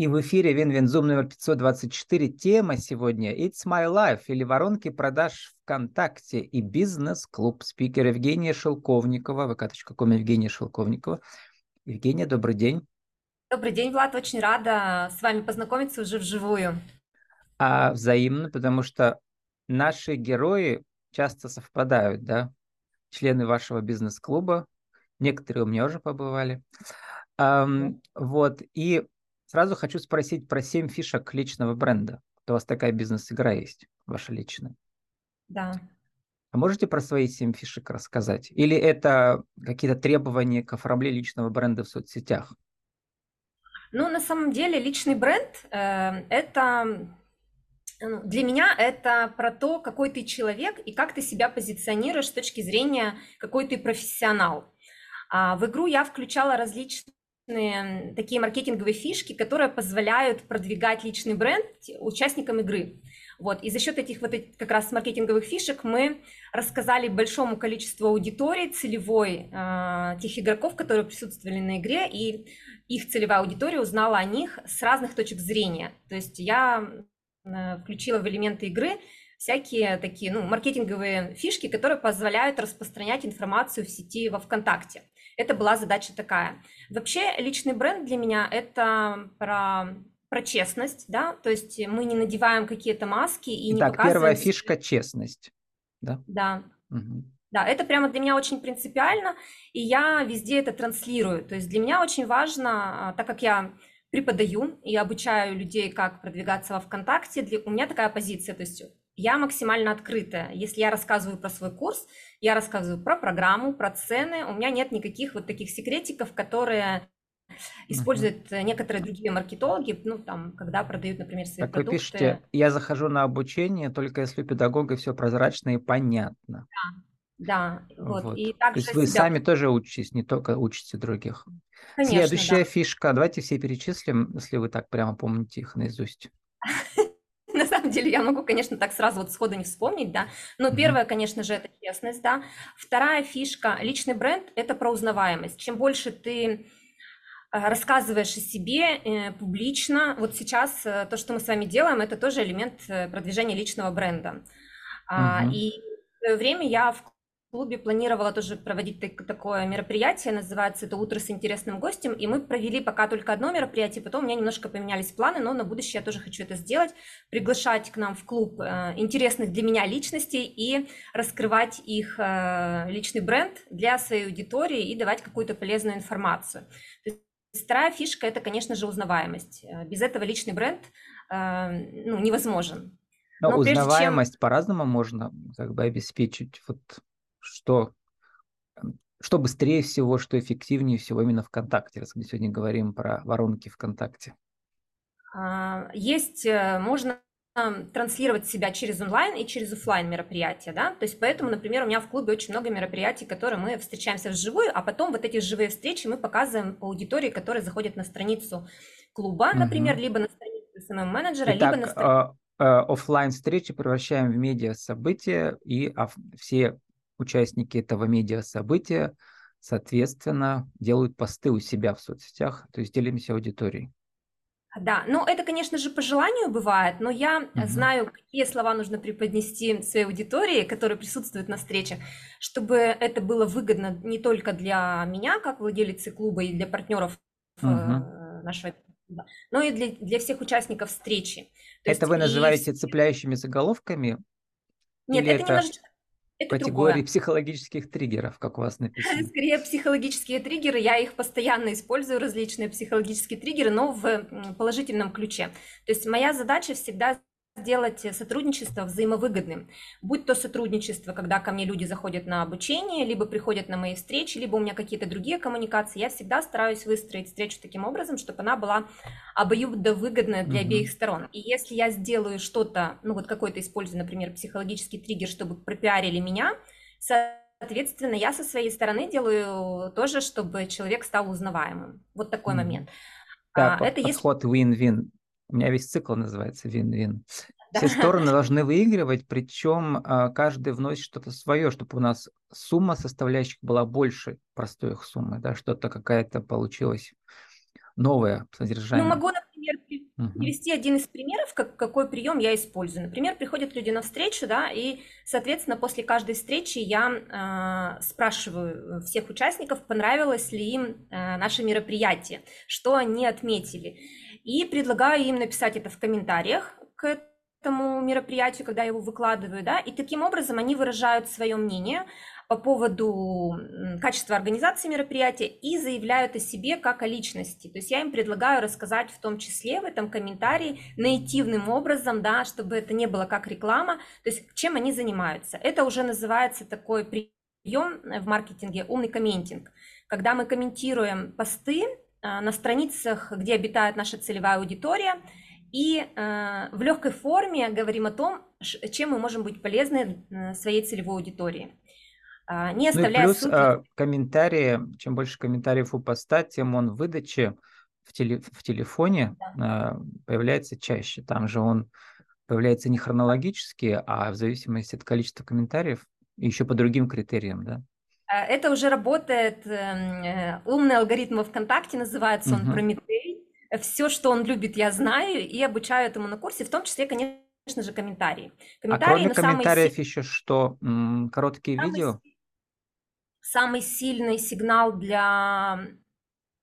И в эфире WinWinZoom номер 524. Тема сегодня «It's my life» или «Воронки продаж ВКонтакте» и «Бизнес-клуб». Спикер Евгения Шелковникова, vk.com Евгения Шелковникова. Евгения, добрый день. Добрый день, Влад. Очень рада с вами познакомиться уже вживую. А взаимно, потому что наши герои часто совпадают, да? Члены вашего бизнес-клуба, некоторые у меня уже побывали. Um, вот, и Сразу хочу спросить про семь фишек личного бренда. у вас такая бизнес-игра есть, ваша личная. Да. А можете про свои семь фишек рассказать? Или это какие-то требования к оформлению личного бренда в соцсетях? Ну, на самом деле, личный бренд э, это ну, для меня это про то, какой ты человек и как ты себя позиционируешь с точки зрения, какой ты профессионал. А в игру я включала различные такие маркетинговые фишки, которые позволяют продвигать личный бренд участникам игры. Вот. И за счет этих вот этих как раз маркетинговых фишек мы рассказали большому количеству аудитории целевой э, тех игроков, которые присутствовали на игре, и их целевая аудитория узнала о них с разных точек зрения. То есть я э, включила в элементы игры всякие такие ну, маркетинговые фишки, которые позволяют распространять информацию в сети во ВКонтакте. Это была задача такая. Вообще личный бренд для меня это про про честность, да, то есть мы не надеваем какие-то маски и не так, показываем... первая фишка – честность, да? Да. Угу. Да, это прямо для меня очень принципиально, и я везде это транслирую. То есть для меня очень важно, а, так как я преподаю и обучаю людей, как продвигаться во ВКонтакте, для, у меня такая позиция, то есть я максимально открытая. Если я рассказываю про свой курс, я рассказываю про программу, про цены. У меня нет никаких вот таких секретиков, которые используют uh-huh. некоторые другие маркетологи, ну, там, когда продают, например, свои так продукты. вы пишете, я захожу на обучение, только если у педагога все прозрачно и понятно. Да, да. Вот. вот. И также То есть вы себя... сами тоже учитесь, не только учите других. Конечно, Следующая да. фишка, давайте все перечислим, если вы так прямо помните их наизусть. Самом деле я могу, конечно, так сразу вот сходу не вспомнить, да. Но первое, конечно же, это честность, да. Вторая фишка, личный бренд – это про узнаваемость. Чем больше ты э, рассказываешь о себе э, публично. Вот сейчас э, то, что мы с вами делаем, это тоже элемент э, продвижения личного бренда. Uh-huh. И в свое время я в клубе планировала тоже проводить так, такое мероприятие, называется это «Утро с интересным гостем», и мы провели пока только одно мероприятие, потом у меня немножко поменялись планы, но на будущее я тоже хочу это сделать, приглашать к нам в клуб э, интересных для меня личностей и раскрывать их э, личный бренд для своей аудитории и давать какую-то полезную информацию. Вторая фишка – это, конечно же, узнаваемость. Э, без этого личный бренд ну, невозможен. Но, Но узнаваемость чем... по-разному можно как бы обеспечить. Вот что, что быстрее всего, что эффективнее всего именно ВКонтакте, раз мы сегодня говорим про воронки ВКонтакте? А, есть, э, можно транслировать себя через онлайн и через офлайн мероприятия, да, то есть поэтому, например, у меня в клубе очень много мероприятий, которые мы встречаемся вживую, а потом вот эти живые встречи мы показываем аудитории, которые заходят на страницу клуба, например, угу. либо на страницу SMM-менеджера, либо на страницу... Э, офлайн встречи превращаем в медиа события, и все участники этого медиа-события, соответственно, делают посты у себя в соцсетях, то есть делимся аудиторией. Да, ну это, конечно же, по желанию бывает, но я угу. знаю, какие слова нужно преподнести своей аудитории, которая присутствует на встречах, чтобы это было выгодно не только для меня, как владелицы клуба, и для партнеров угу. нашего клуба, но и для, для всех участников встречи. То это вы называете и... цепляющими заголовками? Нет, это, это немножечко это категории другое. психологических триггеров, как у вас написано. Скорее, психологические триггеры. Я их постоянно использую, различные психологические триггеры, но в положительном ключе. То есть моя задача всегда сделать сотрудничество взаимовыгодным. Будь то сотрудничество, когда ко мне люди заходят на обучение, либо приходят на мои встречи, либо у меня какие-то другие коммуникации, я всегда стараюсь выстроить встречу таким образом, чтобы она была обоюдовыгодная для mm-hmm. обеих сторон. И если я сделаю что-то, ну вот какой-то использую, например, психологический триггер, чтобы пропиарили меня, соответственно, я со своей стороны делаю тоже, чтобы человек стал узнаваемым. Вот такой mm-hmm. момент. Да, а, это подход если... win-win. У меня весь цикл называется вин-вин. Все стороны должны выигрывать, причем а, каждый вносит что-то свое, чтобы у нас сумма составляющих была больше простой их суммы, да, что-то какая-то получилась новое содержание. Ну, могу, например, привести один из примеров, как, какой прием я использую. Например, приходят люди на встречу, да, и, соответственно, после каждой встречи я э, спрашиваю всех участников, понравилось ли им э, наше мероприятие, что они отметили. И предлагаю им написать это в комментариях к этому мероприятию, когда я его выкладываю, да, и таким образом они выражают свое мнение по поводу качества организации мероприятия и заявляют о себе как о личности. То есть я им предлагаю рассказать в том числе в этом комментарии наитивным образом, да, чтобы это не было как реклама, то есть чем они занимаются. Это уже называется такой прием в маркетинге умный комментинг, когда мы комментируем посты на страницах, где обитает наша целевая аудитория, и э, в легкой форме говорим о том, чем мы можем быть полезны э, своей целевой аудитории. Э, не оставляя ну плюс э, комментарии, чем больше комментариев у поста, тем он в выдаче в, теле, в телефоне да. появляется чаще. Там же он появляется не хронологически, а в зависимости от количества комментариев, и еще по другим критериям, да? Э, это уже работает, эм, э, умный алгоритм ВКонтакте, называется он uh-huh. Прометей все, что он любит, я знаю, и обучаю этому на курсе, в том числе, конечно же, комментарии. комментарии а кроме комментариев самый... еще что? Короткие самый... видео? Самый сильный сигнал для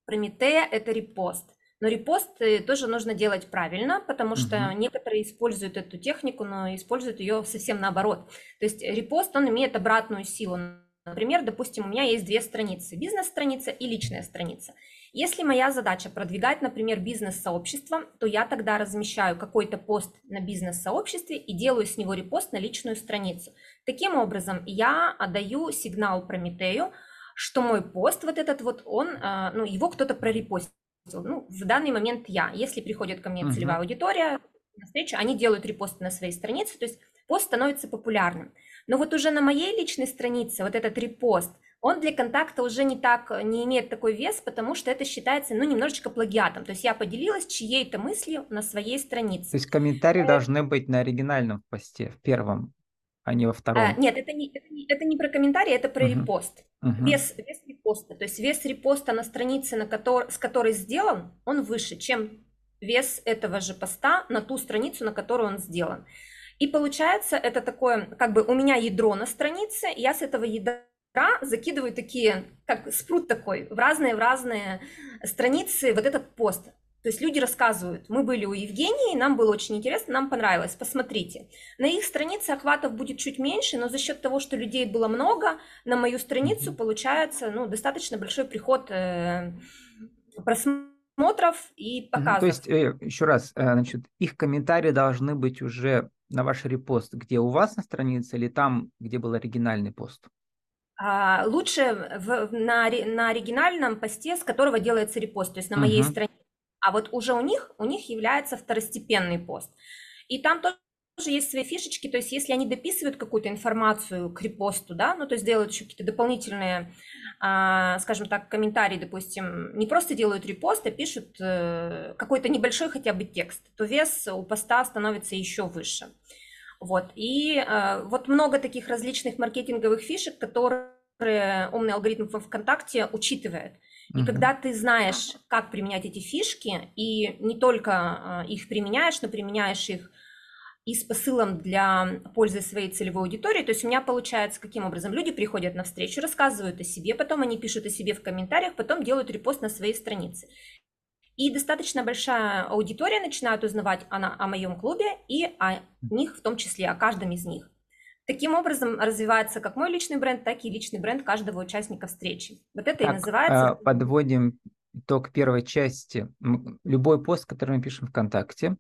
Прометея – это репост. Но репост тоже нужно делать правильно, потому что угу. некоторые используют эту технику, но используют ее совсем наоборот. То есть репост, он имеет обратную силу. Например, допустим, у меня есть две страницы, бизнес-страница и личная страница. Если моя задача продвигать, например, бизнес-сообщество, то я тогда размещаю какой-то пост на бизнес-сообществе и делаю с него репост на личную страницу. Таким образом, я отдаю сигнал Прометею, что мой пост вот этот вот, он, а, ну, его кто-то прорепостил. Ну, в данный момент я. Если приходит ко мне uh-huh. целевая аудитория на встречу, они делают репосты на своей странице, то есть пост становится популярным. Но вот уже на моей личной странице вот этот репост – он для контакта уже не так, не имеет такой вес, потому что это считается, ну, немножечко плагиатом. То есть я поделилась чьей-то мыслью на своей странице. То есть комментарии э... должны быть на оригинальном посте, в первом, а не во втором. А, нет, это не, это, не, это не про комментарии, это про uh-huh. репост. Uh-huh. Вес, вес репоста. То есть вес репоста на странице, на который, с которой сделан, он выше, чем вес этого же поста на ту страницу, на которую он сделан. И получается, это такое, как бы у меня ядро на странице, я с этого ядра закидываю такие, как спрут такой, в разные, в разные страницы вот этот пост. То есть люди рассказывают, мы были у Евгении, нам было очень интересно, нам понравилось, посмотрите. На их странице охватов будет чуть меньше, но за счет того, что людей было много, на мою страницу получается ну, достаточно большой приход э, просмотров и показов. То есть, э, еще раз, э, значит, их комментарии должны быть уже на ваш репост, где у вас на странице или там, где был оригинальный пост? А, лучше в, на, на оригинальном посте, с которого делается репост, то есть на моей uh-huh. странице. А вот уже у них, у них является второстепенный пост. И там тоже есть свои фишечки, то есть если они дописывают какую-то информацию к репосту, да, ну то есть делают еще какие-то дополнительные, а, скажем так, комментарии, допустим, не просто делают репост, а пишут э, какой-то небольшой хотя бы текст, то вес у поста становится еще выше. Вот. И э, вот много таких различных маркетинговых фишек, которые умный алгоритм в ВКонтакте учитывает. И uh когда ты знаешь, как применять эти фишки, и не только э, их применяешь, но применяешь их и с посылом для пользы своей целевой аудитории. То есть у меня получается каким образом? Люди приходят на встречу, рассказывают о себе, потом они пишут о себе в комментариях, потом делают репост на своей странице. И достаточно большая аудитория начинает узнавать о, о моем клубе и о них в том числе, о каждом из них. Таким образом развивается как мой личный бренд, так и личный бренд каждого участника встречи. Вот это так, и называется... Подводим итог первой части. Любой пост, который мы пишем ВКонтакте,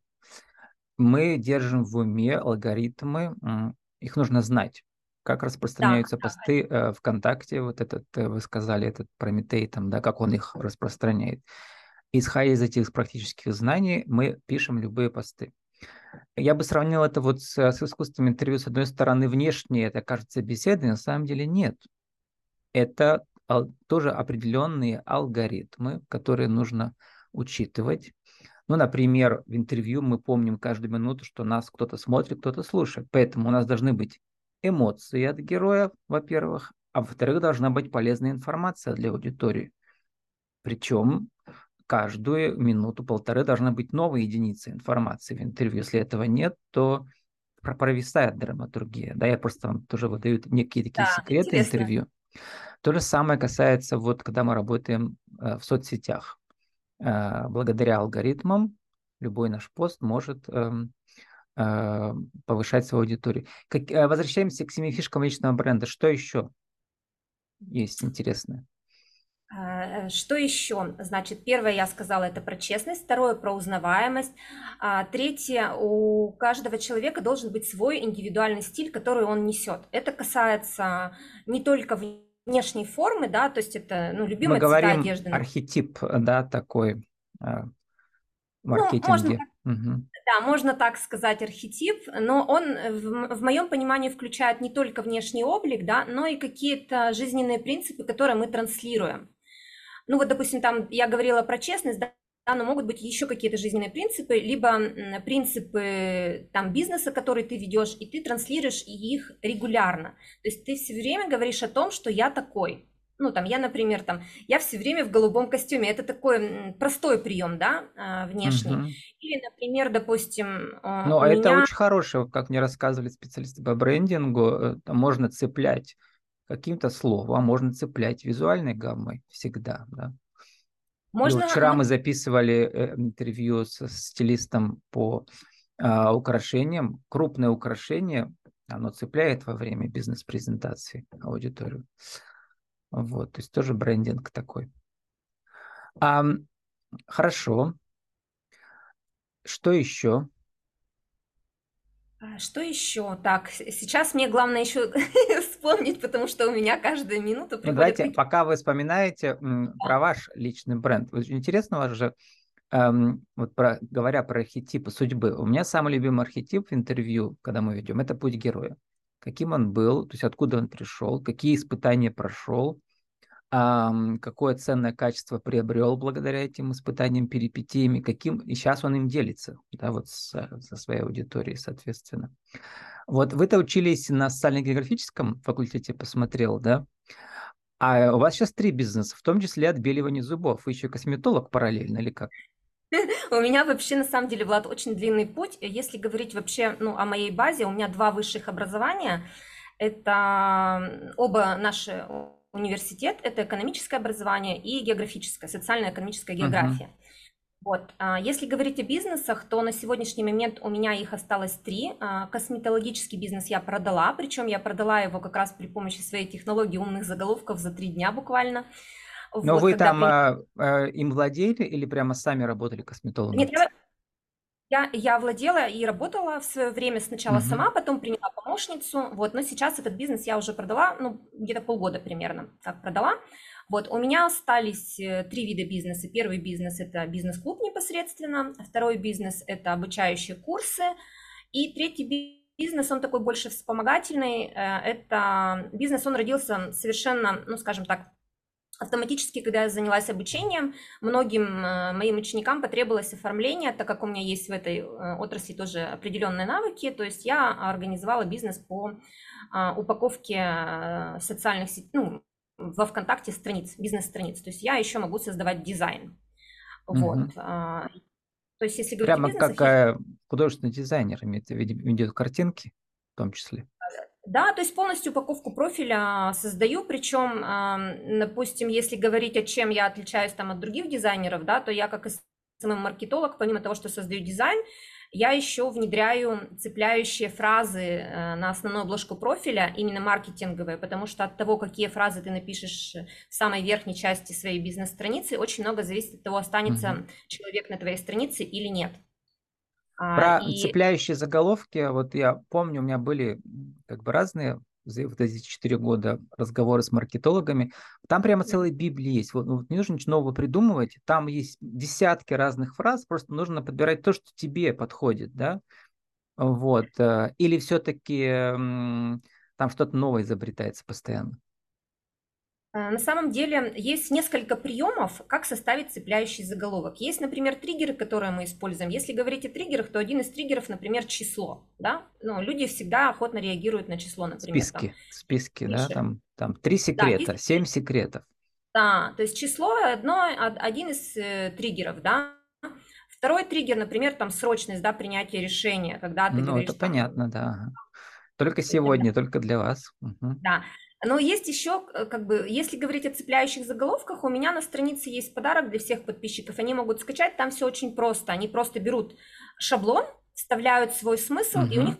мы держим в уме алгоритмы, их нужно знать как распространяются так, посты. Э, ВКонтакте, вот этот, э, вы сказали, этот Прометей, там, да, как он их распространяет. Исходя из этих практических знаний, мы пишем любые посты. Я бы сравнил это вот с, с искусственным интервью. С одной стороны, внешне это кажется беседой, на самом деле нет. Это тоже определенные алгоритмы, которые нужно учитывать. Ну, например, в интервью мы помним каждую минуту, что нас кто-то смотрит, кто-то слушает. Поэтому у нас должны быть эмоции от героя, во-первых, а во-вторых, должна быть полезная информация для аудитории. Причем каждую минуту-полторы должна быть новая единица информации в интервью. Если этого нет, то провисает драматургия. Да, я просто вам тоже выдаю некие такие да, секреты интересно. интервью. То же самое касается, вот когда мы работаем э, в соцсетях. Э, благодаря алгоритмам любой наш пост может э, э, повышать свою аудиторию. Как, э, возвращаемся к семи фишкам личного бренда. Что еще есть интересное? А, что еще? Значит, первое я сказала это про честность, второе про узнаваемость, а третье у каждого человека должен быть свой индивидуальный стиль, который он несет. Это касается не только внешней формы, да, то есть это ну любимая Мы говорим одежды. архетип, да, такой маркетинге. Ну, можно, угу. Да, можно так сказать, архетип, но он в, в моем понимании включает не только внешний облик, да, но и какие-то жизненные принципы, которые мы транслируем. Ну вот, допустим, там я говорила про честность, да, но могут быть еще какие-то жизненные принципы, либо принципы там бизнеса, который ты ведешь, и ты транслируешь их регулярно. То есть ты все время говоришь о том, что я такой. Ну, там, я, например, там, я все время в голубом костюме. Это такой простой прием, да, а, внешний. Угу. Или, например, допустим, а, Ну, а меня... это очень хорошее, как мне рассказывали специалисты по брендингу, э, можно цеплять каким-то словом, можно цеплять визуальной гаммой всегда, да. Можно... И вчера мы записывали э, интервью с стилистом по а, украшениям. Крупное украшение, оно цепляет во время бизнес-презентации аудиторию. Вот, то есть тоже брендинг такой. А, хорошо. Что еще? А что еще? Так, сейчас мне главное еще вспомнить, потому что у меня минута приходит... Ну, давайте, пока вы вспоминаете да. про ваш личный бренд. Очень интересно вас же, эм, вот про, говоря про архетипы судьбы, у меня самый любимый архетип в интервью, когда мы ведем, это путь героя. Каким он был, то есть откуда он пришел, какие испытания прошел, какое ценное качество приобрел благодаря этим испытаниям, перипетиями, каким, и сейчас он им делится, да, вот со, со своей аудиторией, соответственно. Вот вы-то учились на социально-географическом факультете, посмотрел, да? А у вас сейчас три бизнеса, в том числе отбеливание зубов. Вы еще косметолог параллельно или как? У меня вообще, на самом деле, Влад, очень длинный путь. Если говорить вообще ну, о моей базе, у меня два высших образования. Это оба наши университет – это экономическое образование и географическое, социально-экономическая география. Uh-huh. Вот. А, если говорить о бизнесах, то на сегодняшний момент у меня их осталось три. А, косметологический бизнес я продала, причем я продала его как раз при помощи своей технологии умных заголовков за три дня буквально. Но вот, вы там при... э, им владели или прямо сами работали косметологом? Нет, я, я, я владела и работала в свое время сначала uh-huh. сама, потом приняла помощницу, вот, но сейчас этот бизнес я уже продала, ну, где-то полгода примерно как продала. Вот, у меня остались э, три вида бизнеса. Первый бизнес – это бизнес-клуб непосредственно, второй бизнес – это обучающие курсы, и третий бизнес, он такой больше вспомогательный, э, это бизнес, он родился совершенно, ну, скажем так, Автоматически, когда я занялась обучением, многим э, моим ученикам потребовалось оформление, так как у меня есть в этой э, отрасли тоже определенные навыки, то есть я организовала бизнес по а, упаковке э, социальных сетей, ну, во ВКонтакте страниц, бизнес-страниц, то есть я еще могу создавать дизайн. Вот. Угу. То есть если говорить Прямо как я... художественный дизайнер имеет, ведет картинки в том числе. Да, то есть полностью упаковку профиля создаю, причем, допустим, если говорить, о чем я отличаюсь там от других дизайнеров, да, то я как СММ-маркетолог, помимо того, что создаю дизайн, я еще внедряю цепляющие фразы э, на основную обложку профиля, именно маркетинговые, потому что от того, какие фразы ты напишешь в самой верхней части своей бизнес-страницы, очень много зависит от того, останется mm-hmm. человек на твоей странице или нет. А, Про и... цепляющие заголовки, вот я помню, у меня были как бы разные за вот эти четыре года разговоры с маркетологами, там прямо целая Библия есть. Вот, вот не нужно ничего нового придумывать, там есть десятки разных фраз, просто нужно подбирать то, что тебе подходит, да, вот. Э, или все-таки там что-то новое изобретается постоянно? Э, на самом деле есть несколько приемов, как составить цепляющий заголовок. Есть, например, триггеры, которые мы используем. Если говорить о триггерах, то один из триггеров, например, число. Да? Ну, люди всегда охотно реагируют на число, например. Списки, там. списки, да, там, там три секрета, семь секретов. Да, то есть число одно, один из э, триггеров, да. Второй триггер, например, там срочность, да, принятия решения, когда ты Ну, говоришь, это там, понятно, да. Только это сегодня, только для вас. Мгм. да. Но есть еще, э, как бы, если говорить о цепляющих заголовках, у меня на странице есть подарок для всех подписчиков. Они могут скачать, там все очень просто. Они просто берут шаблон, вставляют свой смысл, и у них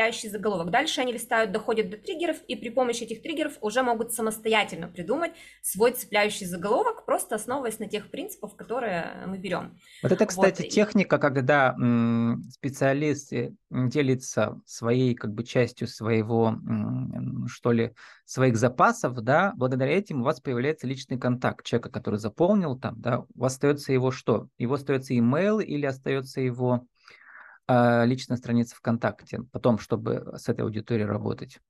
цепляющий заголовок. Дальше они листают, доходят до триггеров, и при помощи этих триггеров уже могут самостоятельно придумать свой цепляющий заголовок, просто основываясь на тех принципах, которые мы берем. Вот это, Вот. кстати, и- техника, когда специалист делится своей как бы частью своего, что ли, своих запасов, да, благодаря этим у вас появляется личный контакт человека, который заполнил там, да, у вас остается его что? Его остается email или остается его личная страница ВКонтакте, потом, чтобы с этой аудиторией работать.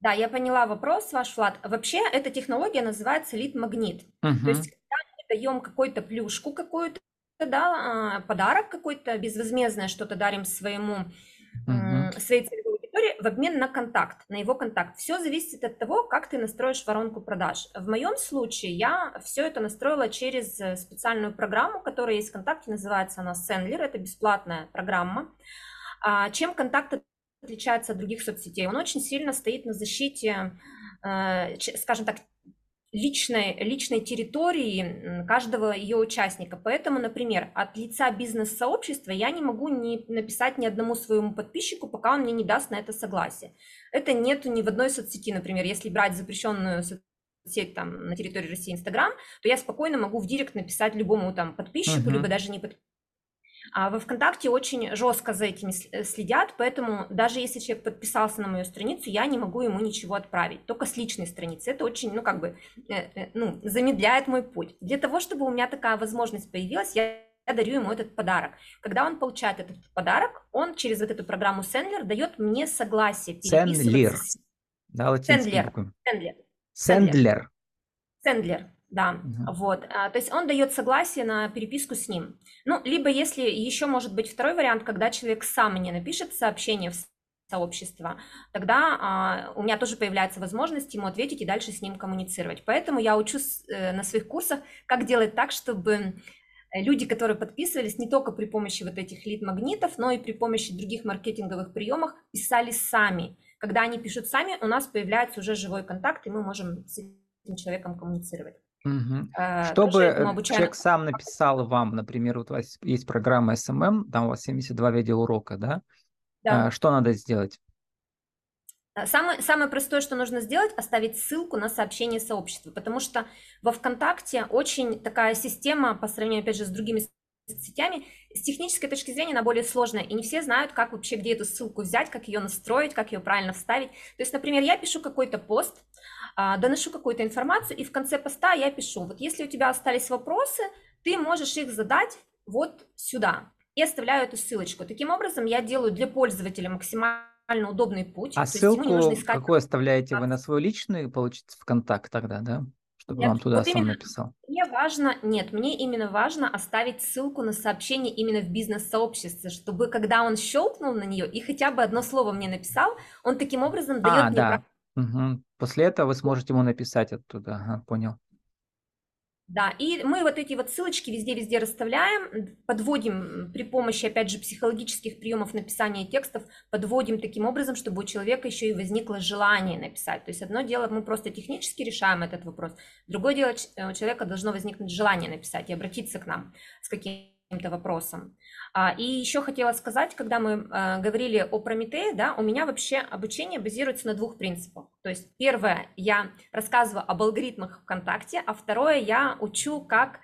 Да, я поняла вопрос ваш, Влад. Вообще, эта технология называется лид-магнит. То Мгм. есть, когда мы даем какую-то плюшку, какую-то, да, а, подарок какой-то, безвозмездное что-то дарим своему, м, своей аудитории в обмен на контакт, на его контакт. Все зависит от того, как ты настроишь воронку продаж. В моем случае я все это настроила через э, специальную программу, которая есть в ВКонтакте, называется она Sendler, это бесплатная программа. А Чем контакт отличается от других соцсетей? Он очень сильно стоит на защите, э, скажем так, личной, личной территории каждого ее участника. Поэтому, например, от лица бизнес-сообщества я не могу не написать ни одному своему подписчику, пока он мне не даст на это согласие. Это нету ни в одной соцсети, например, если брать запрещенную соцсеть там на территории России Инстаграм, то я спокойно могу в директ написать любому там подписчику, Мгм. либо даже не подписчику. А во ВКонтакте очень жестко за этим следят, поэтому даже если человек подписался на мою страницу, я не могу ему ничего отправить, только с личной страницы. Это очень, ну, как бы, э, э, ну, замедляет мой путь. Для того, чтобы у меня такая возможность появилась, я я дарю ему этот подарок. Когда он получает этот подарок, он через вот эту программу Sendler дает мне согласие Сендлер. Да, Сендлер. Sendler. Сендлер. Сендлер, да, Мгм. вот, а, то есть он дает согласие на переписку с ним. Ну, либо если еще может быть второй вариант, когда человек сам мне напишет сообщение в сообщество, тогда а, у меня тоже появляется возможность ему ответить и дальше с ним коммуницировать. Поэтому я учусь э, на своих курсах, как делать так, чтобы э, люди, которые подписывались, не только при помощи вот этих лид-магнитов, но и при помощи других маркетинговых приемов писали сами. Когда они пишут сами, у нас появляется уже живой контакт, и мы можем с этим человеком коммуницировать. Э, Чтобы э, обучаем. человек сам написал вам, например, вот у вас есть программа SMM, там у вас 72 видеоурока, да? Да. А, Что надо сделать? Э, Самое, самое простое, что нужно сделать, оставить ссылку на сообщение сообщества, потому что во ВКонтакте очень такая система, по сравнению, опять же, с другими сетями, с технической точки зрения она более сложная, и не все знают, как вообще, где эту ссылку взять, как ее настроить, как ее правильно вставить. То есть, например, я пишу какой-то пост, а, доношу какую-то информацию, и в конце поста я пишу, вот если у тебя остались вопросы, ты можешь их задать вот сюда, и оставляю эту ссылочку. Таким образом, я делаю для пользователя максимально удобный путь, А не нужно ссылку искать какую оставляете вы на свой личный, получится, ВКонтакт тогда, да? Чтобы Нет, вам туда вот сам именно. написал. Мне важно, нет, мне именно важно оставить ссылку на сообщение именно в бизнес-сообществе, чтобы когда он щелкнул на нее и хотя бы одно слово мне написал, он таким образом дает А, мне да. прав- Мгм. После этого вы сможете ему написать оттуда. Ага, понял. Да, и мы вот эти вот ссылочки везде-везде расставляем, подводим при помощи, опять же, психологических приемов написания текстов, подводим таким образом, чтобы у человека еще и возникло желание написать. То есть одно дело, мы просто технически решаем этот вопрос, другое дело, э, у человека должно возникнуть желание написать и обратиться к нам с каким-то вопросом. А, И еще хотела сказать, когда мы э, говорили о Прометее, да, у меня вообще обучение базируется на двух принципах. То есть первое, я рассказываю об алгоритмах ВКонтакте, а второе, я учу, как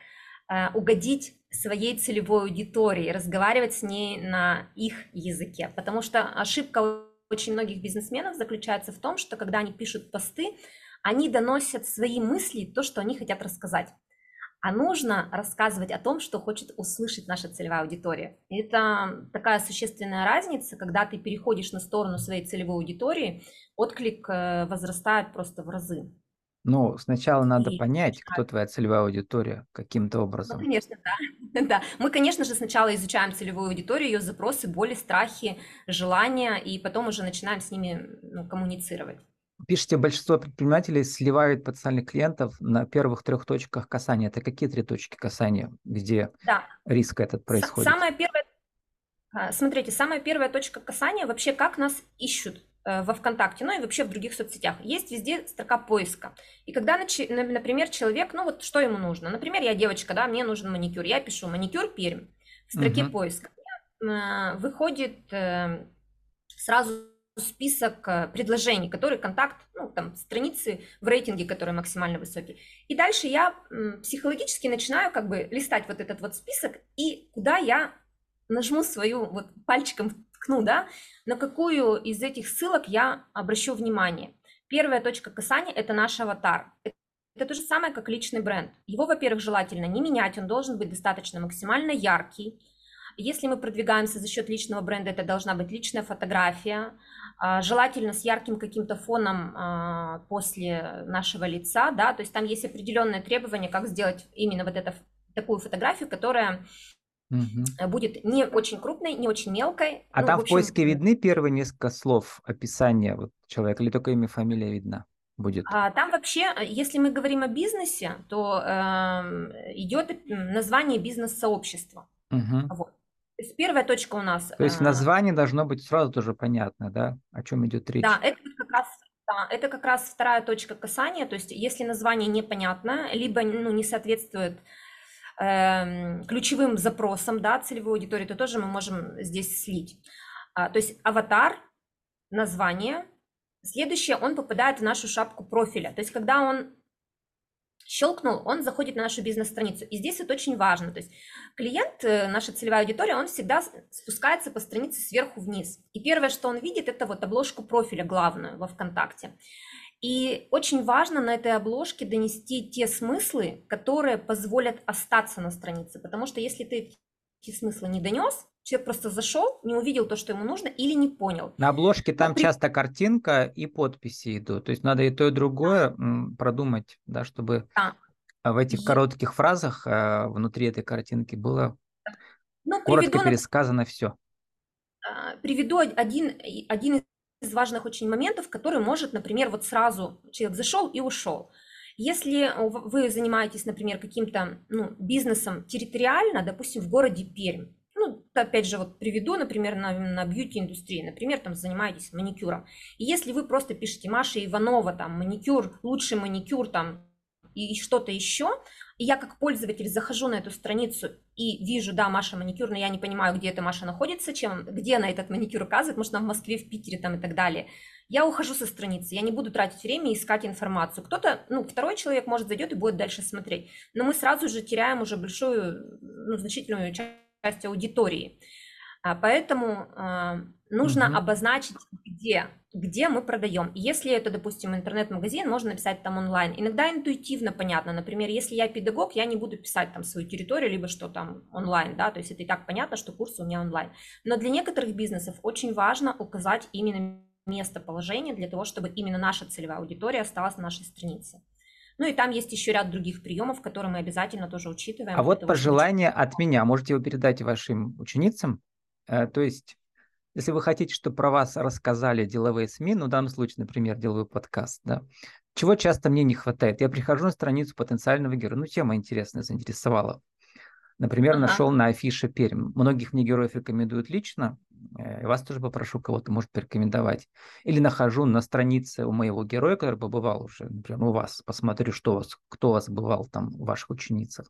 э, угодить своей целевой аудитории, разговаривать с ней на их языке. Потому что ошибка очень многих бизнесменов заключается в том, что когда они пишут посты, они доносят свои мысли, то, что они хотят рассказать. А нужно рассказывать о том, что хочет услышать наша целевая аудитория. Это такая существенная разница, когда ты переходишь на сторону своей целевой аудитории, отклик э, возрастает просто в разы. Ну, сначала надо И- понять, кто твоя целевая аудитория каким-то Ну, образом. конечно, да. да. Мы, конечно же, сначала изучаем целевую аудиторию, ее запросы, боли, страхи, желания, и потом уже начинаем с ними ну, коммуницировать. Пишите, большинство предпринимателей сливают потенциальных клиентов на первых трех точках касания. Это какие три точки касания, где да. риск этот происходит? Самая первая, а, смотрите, самая первая точка касания вообще как нас ищут э, во ВКонтакте, ну и вообще в других соцсетях. Есть везде строка поиска. И когда, например, человек, ну вот что ему нужно? Например, я девочка, да, мне нужен маникюр. Я пишу маникюр Пермь в строке угу. поиска. Э, выходит э, сразу список э, предложений, которые контакт, ну, там, страницы в рейтинге, которые максимально высокие. И дальше я психологически начинаю как бы листать вот этот вот список, и куда я нажму свою, вот пальчиком ткну, да, на какую из этих ссылок я обращу внимание. Первая точка касания – это наш аватар. Это то же самое, как личный бренд. Его, во-первых, желательно не менять, он должен быть достаточно максимально яркий. Если мы продвигаемся за счет личного бренда, это должна быть личная фотография, а, желательно с ярким каким-то фоном а, после нашего лица, да, то есть там есть определенные требования, как сделать именно вот эту такую фотографию, которая угу. будет не очень крупной, не очень мелкой. А ну, там в, общем... в поиске видны первые несколько слов описания вот человека или только имя, фамилия видна? будет? А, там вообще, если мы говорим о бизнесе, то э, идет название бизнес-сообщества. Угу. Вот. То есть первая точка у нас. То есть в э, названии должно быть сразу тоже понятно, да, о чем идет речь. Да, это как раз да, это как раз вторая точка касания. То есть если название непонятно, либо ну, не соответствует э, ключевым запросам да, целевой аудитории, то тоже мы можем здесь слить. А, то есть аватар, название. Следующее, он попадает в нашу шапку профиля. То есть когда он щелкнул, он заходит на нашу бизнес-страницу. И здесь это очень важно. То есть клиент, э, наша целевая аудитория, он всегда спускается по странице сверху вниз. И первое, что он видит, это вот обложку профиля главную во ВКонтакте. И очень важно на этой обложке донести те смыслы, которые позволят остаться на странице. Потому что если ты эти смыслы не донес, человек просто зашел, не увидел то, что ему нужно, или не понял. На обложке там при... часто картинка и подписи идут. То есть надо и то, и другое да. продумать, да, чтобы да. в этих коротких фразах а, внутри этой картинки было ну, коротко пересказано все. А, приведу один, один из важных очень моментов, который может, например, вот сразу человек зашел и ушел. Если вы занимаетесь, например, каким-то ну, бизнесом территориально, допустим, в городе Пермь, опять же, вот приведу, например, на, на бьюти-индустрии, например, там занимаетесь маникюром. И если вы просто пишете Маша Иванова, там, маникюр, лучший маникюр, там, и что-то еще, и я как пользователь захожу на эту страницу и вижу, да, Маша маникюр, но я не понимаю, где эта Маша находится, чем, где она этот маникюр указывает, может, она в Москве, в Питере там и так далее. Я ухожу со страницы, я не буду тратить время искать информацию. Кто-то, ну, второй человек, может, зайдет и будет дальше смотреть. Но мы сразу же теряем уже большую, ну, значительную часть часть аудитории. А, поэтому а, нужно угу. обозначить, где, где мы продаем. Если это, допустим, интернет-магазин, можно написать там онлайн. Иногда интуитивно понятно. Например, если я педагог, я не буду писать там свою территорию, либо что там онлайн, да, то есть это и так понятно, что курсы у меня онлайн. Но для некоторых бизнесов очень важно указать именно местоположение для того, чтобы именно наша целевая аудитория осталась на нашей странице. Ну и там есть еще ряд других приемов, которые мы обязательно тоже учитываем. А вот того, пожелание от меня. Можете его передать вашим ученицам? Э, то есть, если вы хотите, чтобы про вас рассказали деловые СМИ, ну, в данном случае, например, деловой подкаст, да, чего часто мне не хватает? Я прихожу на страницу потенциального героя, ну, тема интересная, заинтересовала. Например, ага. нашел на афише Пермь. Многих мне героев рекомендуют лично, вас тоже попрошу кого-то, может, порекомендовать. Или нахожу на странице у моего героя, который побывал уже, например, у вас, посмотрю, что у вас, кто у вас бывал там, у ваших ученицах.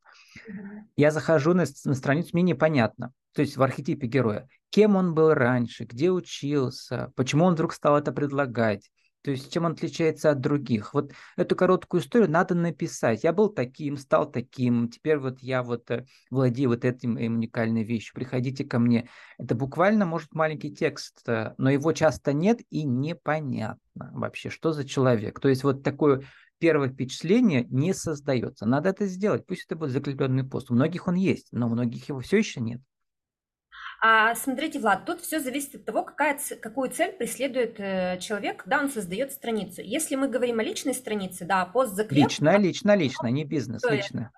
Я захожу на, на страницу, мне непонятно, то есть в архетипе героя, кем он был раньше, где учился, почему он вдруг стал это предлагать, то есть чем он отличается от других. Вот эту короткую историю надо написать. Я был таким, стал таким, теперь вот я вот э, владею вот этим уникальной вещью. Приходите ко мне. Это буквально может маленький текст, э, но его часто нет и непонятно вообще, что за человек. То есть вот такое первое впечатление не создается. Надо это сделать. Пусть это будет закрепленный пост. У многих он есть, но у многих его все еще нет. А смотрите, Влад, тут все зависит от того, какая, какую цель преследует э, человек, когда он создает страницу. Если мы говорим о личной странице, да, пост закреп... Лично, лично, лично, не бизнес, лично.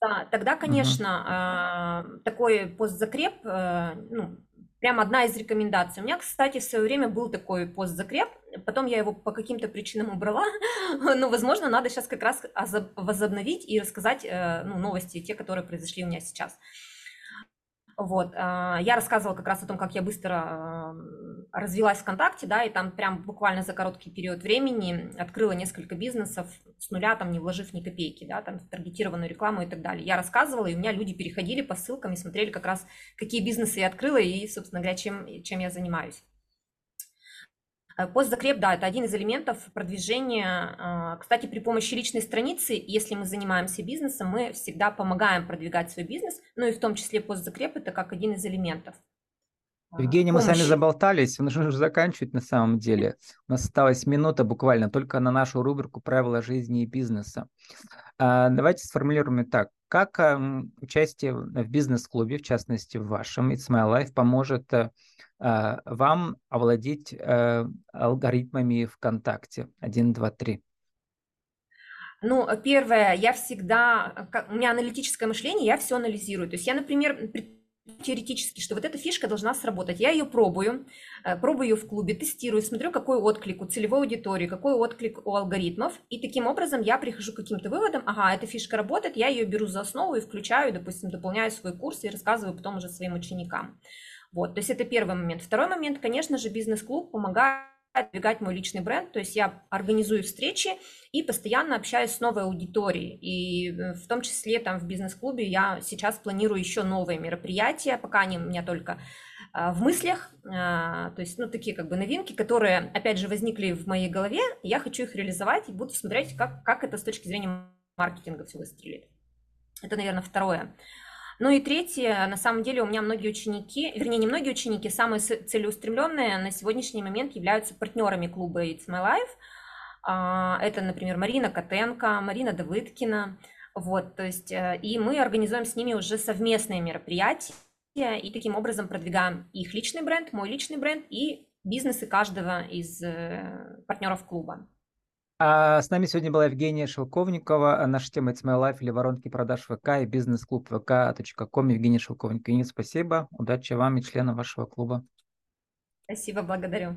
Да, тогда, конечно, угу. такой пост закреп, э, ну, прям одна из рекомендаций. У меня, кстати, в свое время был такой постзакреп, потом я его по каким-то причинам убрала, но, возможно, надо сейчас как раз возобновить и рассказать э, ну, новости, те, которые произошли у меня сейчас. Вот, а, я рассказывала как раз о том, как я быстро развилась ВКонтакте, да, и там прям буквально за короткий период времени открыла несколько бизнесов с нуля, там не вложив ни копейки, да, там таргетированную рекламу и так далее. Я рассказывала, и у меня люди переходили по ссылкам и смотрели как раз, какие бизнесы я открыла и, собственно говоря, чем, чем я занимаюсь. Э, Постзакреп, да, это один из элементов продвижения. А, кстати, при помощи личной страницы, если мы занимаемся бизнесом, мы всегда помогаем продвигать свой бизнес, ну и в том числе постзакреп это как один из элементов. Евгений, мы с вами заболтались, нужно уже заканчивать на самом деле. У нас осталась минута буквально только на нашу рубрику «Правила жизни и бизнеса». А, давайте сформулируем так. Как участие в бизнес-клубе, в частности в вашем It's My Life, поможет э, а, вам овладеть э, алгоритмами ВКонтакте? Один, два, три. Ну, первое, я всегда, у меня аналитическое мышление, я все анализирую. То есть я, например, теоретически, что вот эта фишка должна сработать. Я ее пробую, э, пробую ее в клубе, тестирую, смотрю, какой отклик у целевой аудитории, какой отклик у алгоритмов, и таким образом я прихожу к каким-то выводам, ага, эта фишка работает, я ее беру за основу и включаю, допустим, дополняю свой курс и рассказываю потом уже своим ученикам. Вот, то есть это первый момент. Второй момент, конечно же, бизнес-клуб помогает двигать мой личный бренд, то есть я организую встречи и постоянно общаюсь с новой аудиторией, и э, в том числе там в бизнес-клубе я сейчас планирую еще новые мероприятия, пока они у меня только а, в мыслях, а, то есть, ну, такие как бы новинки, которые, опять же, возникли в моей голове, я хочу их реализовать и буду смотреть, как, как это с точки зрения маркетинга все выстрелит. Это, наверное, второе. Ну и третье, на самом деле у меня многие ученики, вернее, не многие ученики, самые целеустремленные на сегодняшний момент являются партнерами клуба It's My Life. А, это, например, Марина Котенко, Марина Давыдкина. Вот, то есть, э, и мы организуем с ними уже совместные мероприятия, и таким образом продвигаем их личный бренд, мой личный бренд и бизнесы каждого из э, партнеров клуба. А с нами сегодня была Евгения Шелковникова. Наша тема «It's my life» или воронки продаж ВК и бизнес-клуб vk.com. Евгения Шелковникова. Евгения, спасибо. Удачи вам и членам вашего клуба. Спасибо, благодарю.